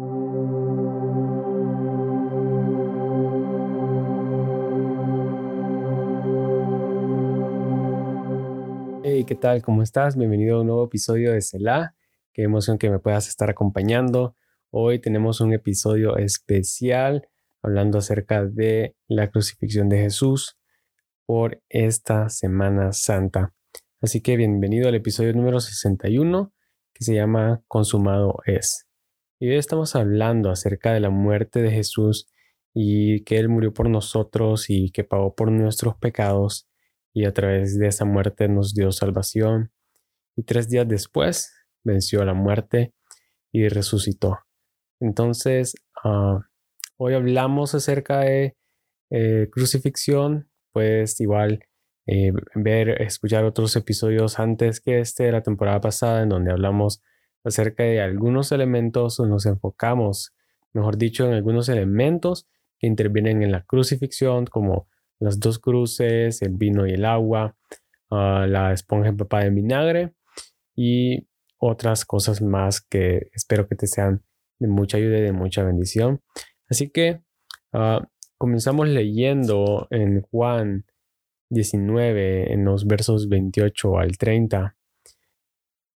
Hey, ¿qué tal? ¿Cómo estás? Bienvenido a un nuevo episodio de Selah. Qué emoción que me puedas estar acompañando. Hoy tenemos un episodio especial hablando acerca de la crucifixión de Jesús por esta Semana Santa. Así que bienvenido al episodio número 61 que se llama Consumado es. Y hoy estamos hablando acerca de la muerte de Jesús y que Él murió por nosotros y que pagó por nuestros pecados y a través de esa muerte nos dio salvación. Y tres días después venció la muerte y resucitó. Entonces, ah, hoy hablamos acerca de eh, crucifixión, pues igual eh, ver, escuchar otros episodios antes que este de la temporada pasada en donde hablamos acerca de algunos elementos nos enfocamos, mejor dicho, en algunos elementos que intervienen en la crucifixión, como las dos cruces, el vino y el agua, ah, la esponja empapada de vinagre y otras cosas más que espero que te sean de mucha ayuda y de mucha bendición. Así que ah, comenzamos leyendo en Juan 19, en los versos 28 al 30.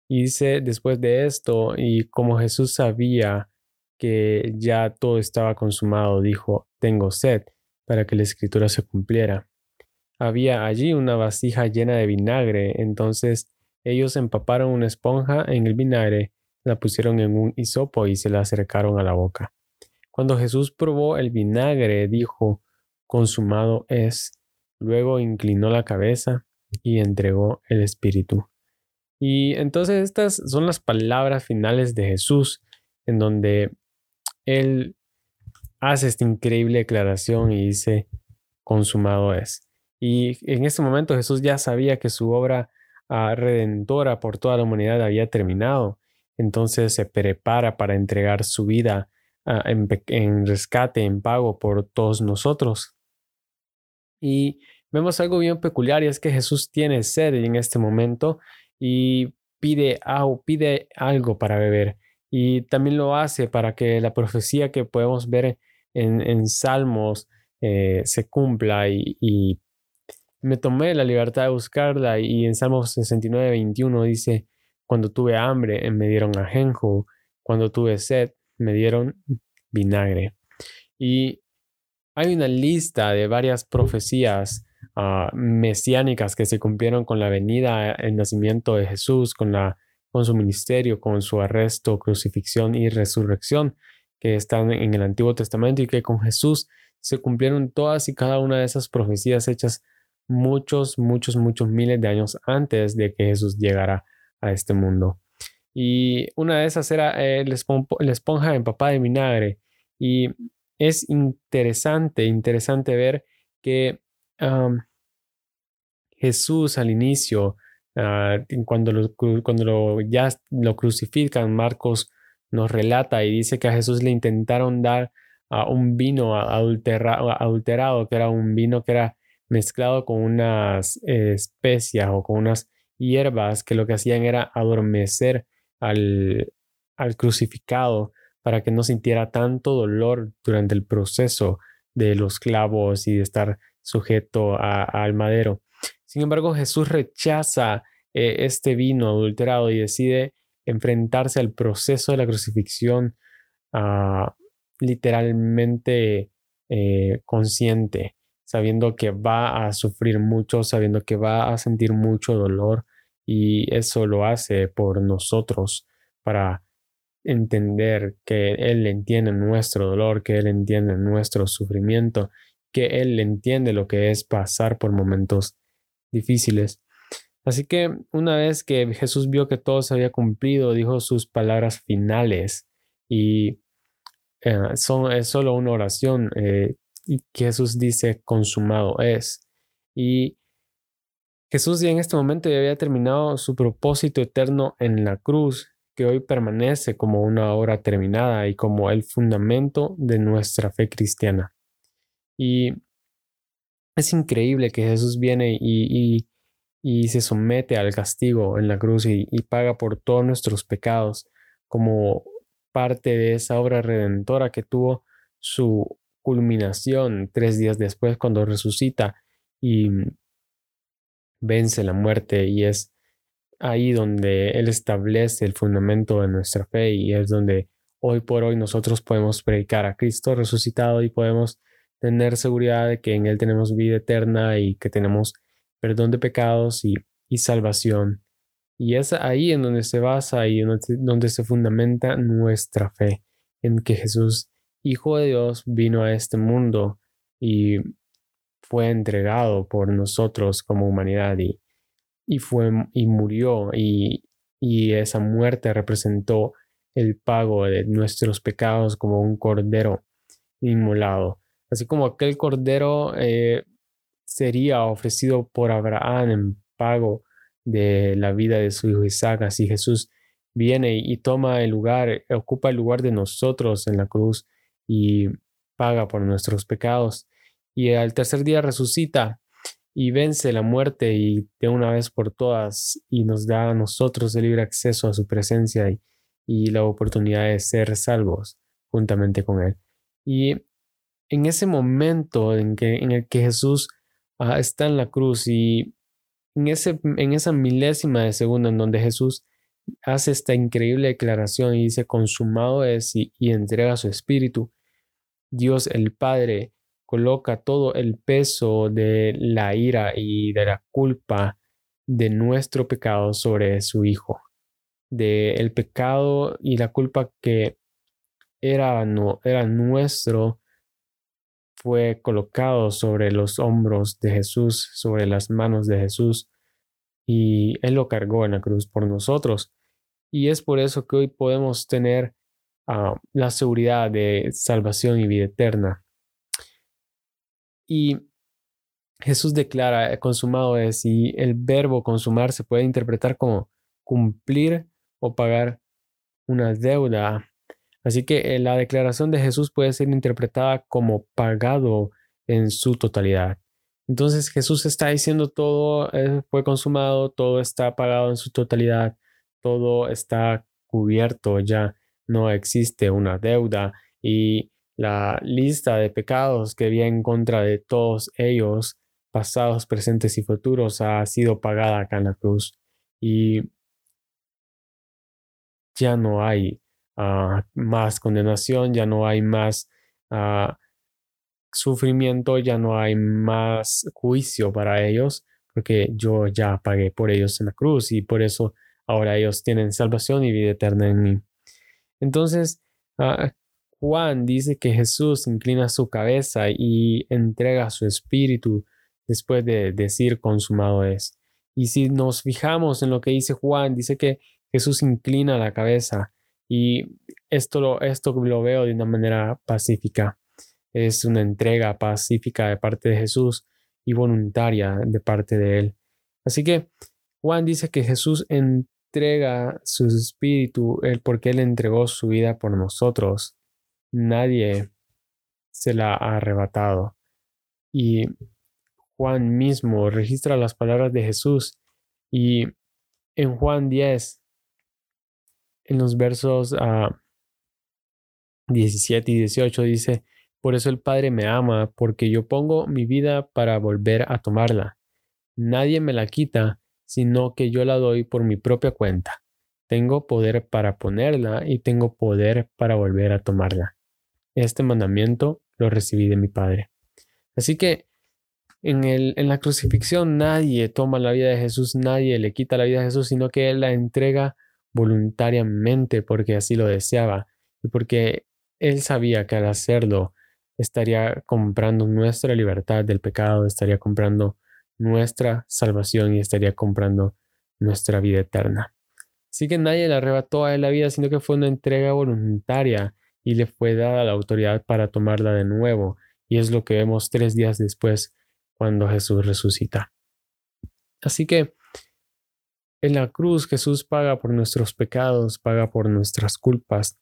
Y dice después de esto, y como Jesús sabía que ya todo estaba consumado, dijo, tengo sed, para que la escritura se cumpliera. Había allí una vasija llena de vinagre, entonces ellos empaparon una esponja en el vinagre, la pusieron en un hisopo y se la acercaron a la boca. Cuando Jesús probó el vinagre, dijo, consumado es Luego inclinó la cabeza y entregó el espíritu. Y entonces estas son las palabras finales de Jesús, en donde Él hace esta increíble declaración y dice, consumado es. Y en ese momento Jesús ya sabía que su obra ah, redentora por toda la humanidad había terminado. Entonces se prepara para entregar su vida ah, en rescate, en pago por todos nosotros. Y vemos algo bien peculiar y es que Jesús tiene sed en este momento y pide, pide algo para beber. Y también lo hace para que la profecía que podemos ver en, Salmos eh, se cumpla y, me tomé la libertad de buscarla y en Salmos 69, 21 dice, cuando tuve hambre me dieron ajenjo, cuando tuve sed me dieron vinagre. Y hay una lista de varias profecías ah, mesiánicas que se cumplieron con la venida, el nacimiento de Jesús, con, la, con su ministerio, con su arresto, crucifixión y resurrección, que están en el Antiguo Testamento y que con Jesús se cumplieron todas y cada una de esas profecías hechas muchos, muchos, muchos miles de años antes de que Jesús llegara a este mundo. Y una de esas era eh, la esponja empapada de vinagre. Y es interesante, interesante ver que Jesús al inicio, ah, cuando, lo, cuando ya lo crucifican, Marcos nos relata y dice que a Jesús le intentaron dar a un vino adulterado, que era un vino que era mezclado con unas especias o con unas hierbas que lo que hacían era adormecer al, al crucificado para que no sintiera tanto dolor durante el proceso de los clavos y de estar sujeto al madero. Sin embargo, Jesús rechaza eh, este vino adulterado y decide enfrentarse al proceso de la crucifixión ah, literalmente eh, consciente, sabiendo que va a sufrir mucho, sabiendo que va a sentir mucho dolor y eso lo hace por nosotros para entender que Él entiende nuestro dolor, que Él entiende nuestro sufrimiento, que Él entiende lo que es pasar por momentos difíciles. Así que una vez que Jesús vio que todo se había cumplido, dijo sus palabras finales y eh, son, es solo una oración eh, y Jesús dice consumado es. Y Jesús ya en este momento ya había terminado su propósito eterno en la cruz que hoy permanece como una obra terminada y como el fundamento de nuestra fe cristiana. Y es increíble que Jesús viene y, se somete al castigo en la cruz y, paga por todos nuestros pecados como parte de esa obra redentora que tuvo su culminación tres días después cuando resucita y vence la muerte y es ahí donde Él establece el fundamento de nuestra fe y es donde hoy por hoy nosotros podemos predicar a Cristo resucitado y podemos tener seguridad de que en Él tenemos vida eterna y que tenemos perdón de pecados y, salvación. Y es ahí en donde se basa y donde se fundamenta nuestra fe, en que Jesús, Hijo de Dios, vino a este mundo y fue entregado por nosotros como humanidad y, y fue y murió y, y esa muerte representó el pago de nuestros pecados como un cordero inmolado. Así como aquel cordero eh, sería ofrecido por Abraham en pago de la vida de su hijo Isaac, así Jesús viene y toma el lugar, ocupa el lugar de nosotros en la cruz y paga por nuestros pecados. Y al tercer día resucita y vence la muerte y de una vez por todas y nos da a nosotros el libre acceso a su presencia y, y la oportunidad de ser salvos juntamente con Él. Y en ese momento en, que, en el que Jesús ah, está en la cruz y en, ese, en esa milésima de segundo en donde Jesús hace esta increíble declaración y dice, consumado es y, y entrega su espíritu, Dios el Padre coloca todo el peso de la ira y de la culpa de nuestro pecado sobre su Hijo de el pecado y la culpa que era, no, era nuestro fue colocado sobre los hombros de Jesús, sobre las manos de Jesús, y Él lo cargó en la cruz por nosotros. Y es por eso que hoy podemos tener ah, la seguridad de salvación y vida eterna. Y Jesús declara, consumado es, y el verbo consumar se puede interpretar como cumplir o pagar una deuda. Así que eh, la declaración de Jesús puede ser interpretada como pagado en su totalidad. Entonces Jesús está diciendo todo eh, fue consumado, todo está pagado en su totalidad, todo está cubierto, ya no existe una deuda y la lista de pecados que había en contra de todos ellos, pasados, presentes y futuros, ha sido pagada acá en la cruz. Y ya no hay ah, más condenación, ya no hay más ah, sufrimiento, ya no hay más juicio para ellos, porque yo ya pagué por ellos en la cruz y por eso ahora ellos tienen salvación y vida eterna en mí. Entonces, ah, Juan dice que Jesús inclina su cabeza y entrega su espíritu después de decir consumado es. Y si nos fijamos en lo que dice Juan, dice que Jesús inclina la cabeza y esto lo, esto lo veo de una manera pacífica. Es una entrega pacífica de parte de Jesús y voluntaria de parte de Él. Así que Juan dice que Jesús entrega su espíritu él, porque Él entregó su vida por nosotros. Nadie se la ha arrebatado. Y Juan mismo registra las palabras de Jesús y en Juan 10 en los versos 17 ah, y 18 dice, por eso el Padre me ama, porque yo pongo mi vida para volver a tomarla. Nadie me la quita, sino que yo la doy por mi propia cuenta. Tengo poder para ponerla y tengo poder para volver a tomarla. Este mandamiento lo recibí de mi Padre. Así que en, en la crucifixión nadie toma la vida de Jesús, nadie le quita la vida de Jesús, sino que Él la entrega voluntariamente porque así lo deseaba y porque él sabía que al hacerlo estaría comprando nuestra libertad del pecado, estaría comprando nuestra salvación y estaría comprando nuestra vida eterna. Así que nadie le arrebató a la vida, sino que fue una entrega voluntaria y le fue dada la autoridad para tomarla de nuevo. Y es lo que vemos tres días después cuando Jesús resucita. Así que en la cruz Jesús paga por nuestros pecados, paga por nuestras culpas,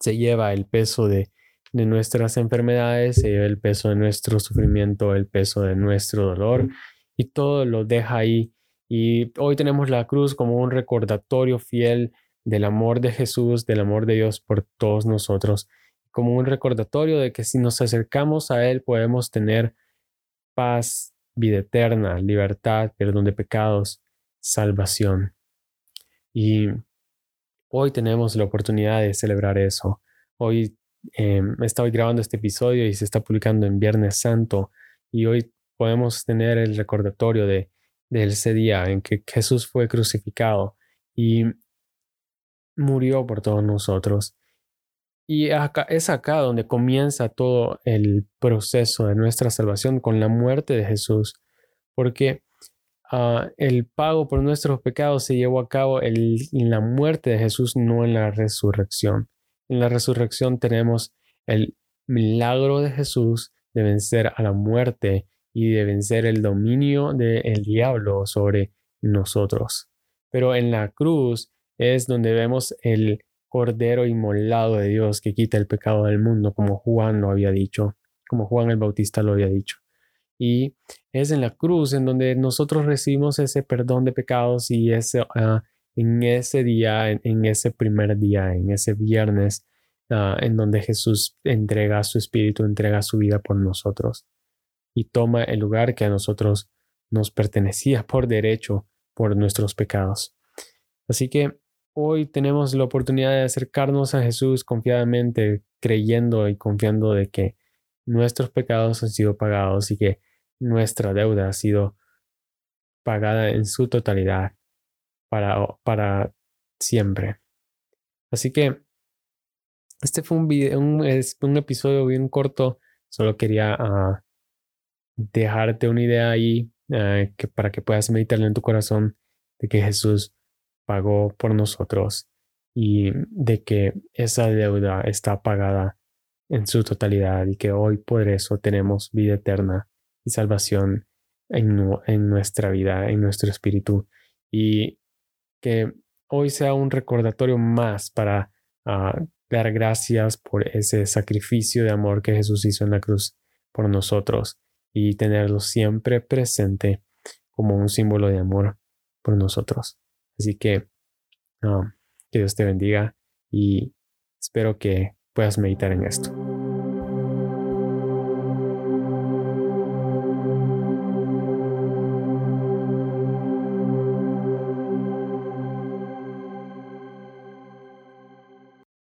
se lleva el peso de, nuestras enfermedades, se lleva el peso de nuestro sufrimiento, el peso de nuestro dolor y todo lo deja ahí. Y hoy tenemos la cruz como un recordatorio fiel del amor de Jesús, del amor de Dios por todos nosotros, como un recordatorio de que si nos acercamos a Él podemos tener paz, vida eterna, libertad, perdón de pecados, salvación. Y hoy tenemos la oportunidad de celebrar eso. Hoy eh, estado grabando este episodio y se está publicando en Viernes Santo y hoy podemos tener el recordatorio de, ese día en que Jesús fue crucificado y murió por todos nosotros. Y es acá donde comienza todo el proceso de nuestra salvación con la muerte de Jesús, porque ah, el pago por nuestros pecados se llevó a cabo en la muerte de Jesús, no en la resurrección. En la resurrección tenemos el milagro de Jesús de vencer a la muerte y de vencer el dominio del diablo sobre nosotros. Pero en la cruz es donde vemos el Cordero inmolado de Dios que quita el pecado del mundo, como Juan lo había dicho, como Juan el Bautista lo había dicho. Y es en la cruz en donde nosotros recibimos ese perdón de pecados y ese, ah, en ese día, en, ese primer día, en ese viernes, ah, en donde Jesús entrega su espíritu, entrega su vida por nosotros y toma el lugar que a nosotros nos pertenecía por derecho por nuestros pecados. Así que hoy tenemos la oportunidad de acercarnos a Jesús confiadamente, creyendo y confiando de que nuestros pecados han sido pagados y que nuestra deuda ha sido pagada en su totalidad para, para siempre. Así que este fue un, video, un, un episodio bien corto. Solo quería uh, dejarte una idea ahí uh, que para que puedas meditarlo en tu corazón de que Jesús pagó por nosotros y de que esa deuda está pagada en su totalidad y que hoy por eso tenemos vida eterna y salvación en, en nuestra vida, en nuestro espíritu. Y que hoy sea un recordatorio más para uh, dar gracias por ese sacrificio de amor que Jesús hizo en la cruz por nosotros y tenerlo siempre presente como un símbolo de amor por nosotros. Así que um, que Dios te bendiga y espero que puedas meditar en esto.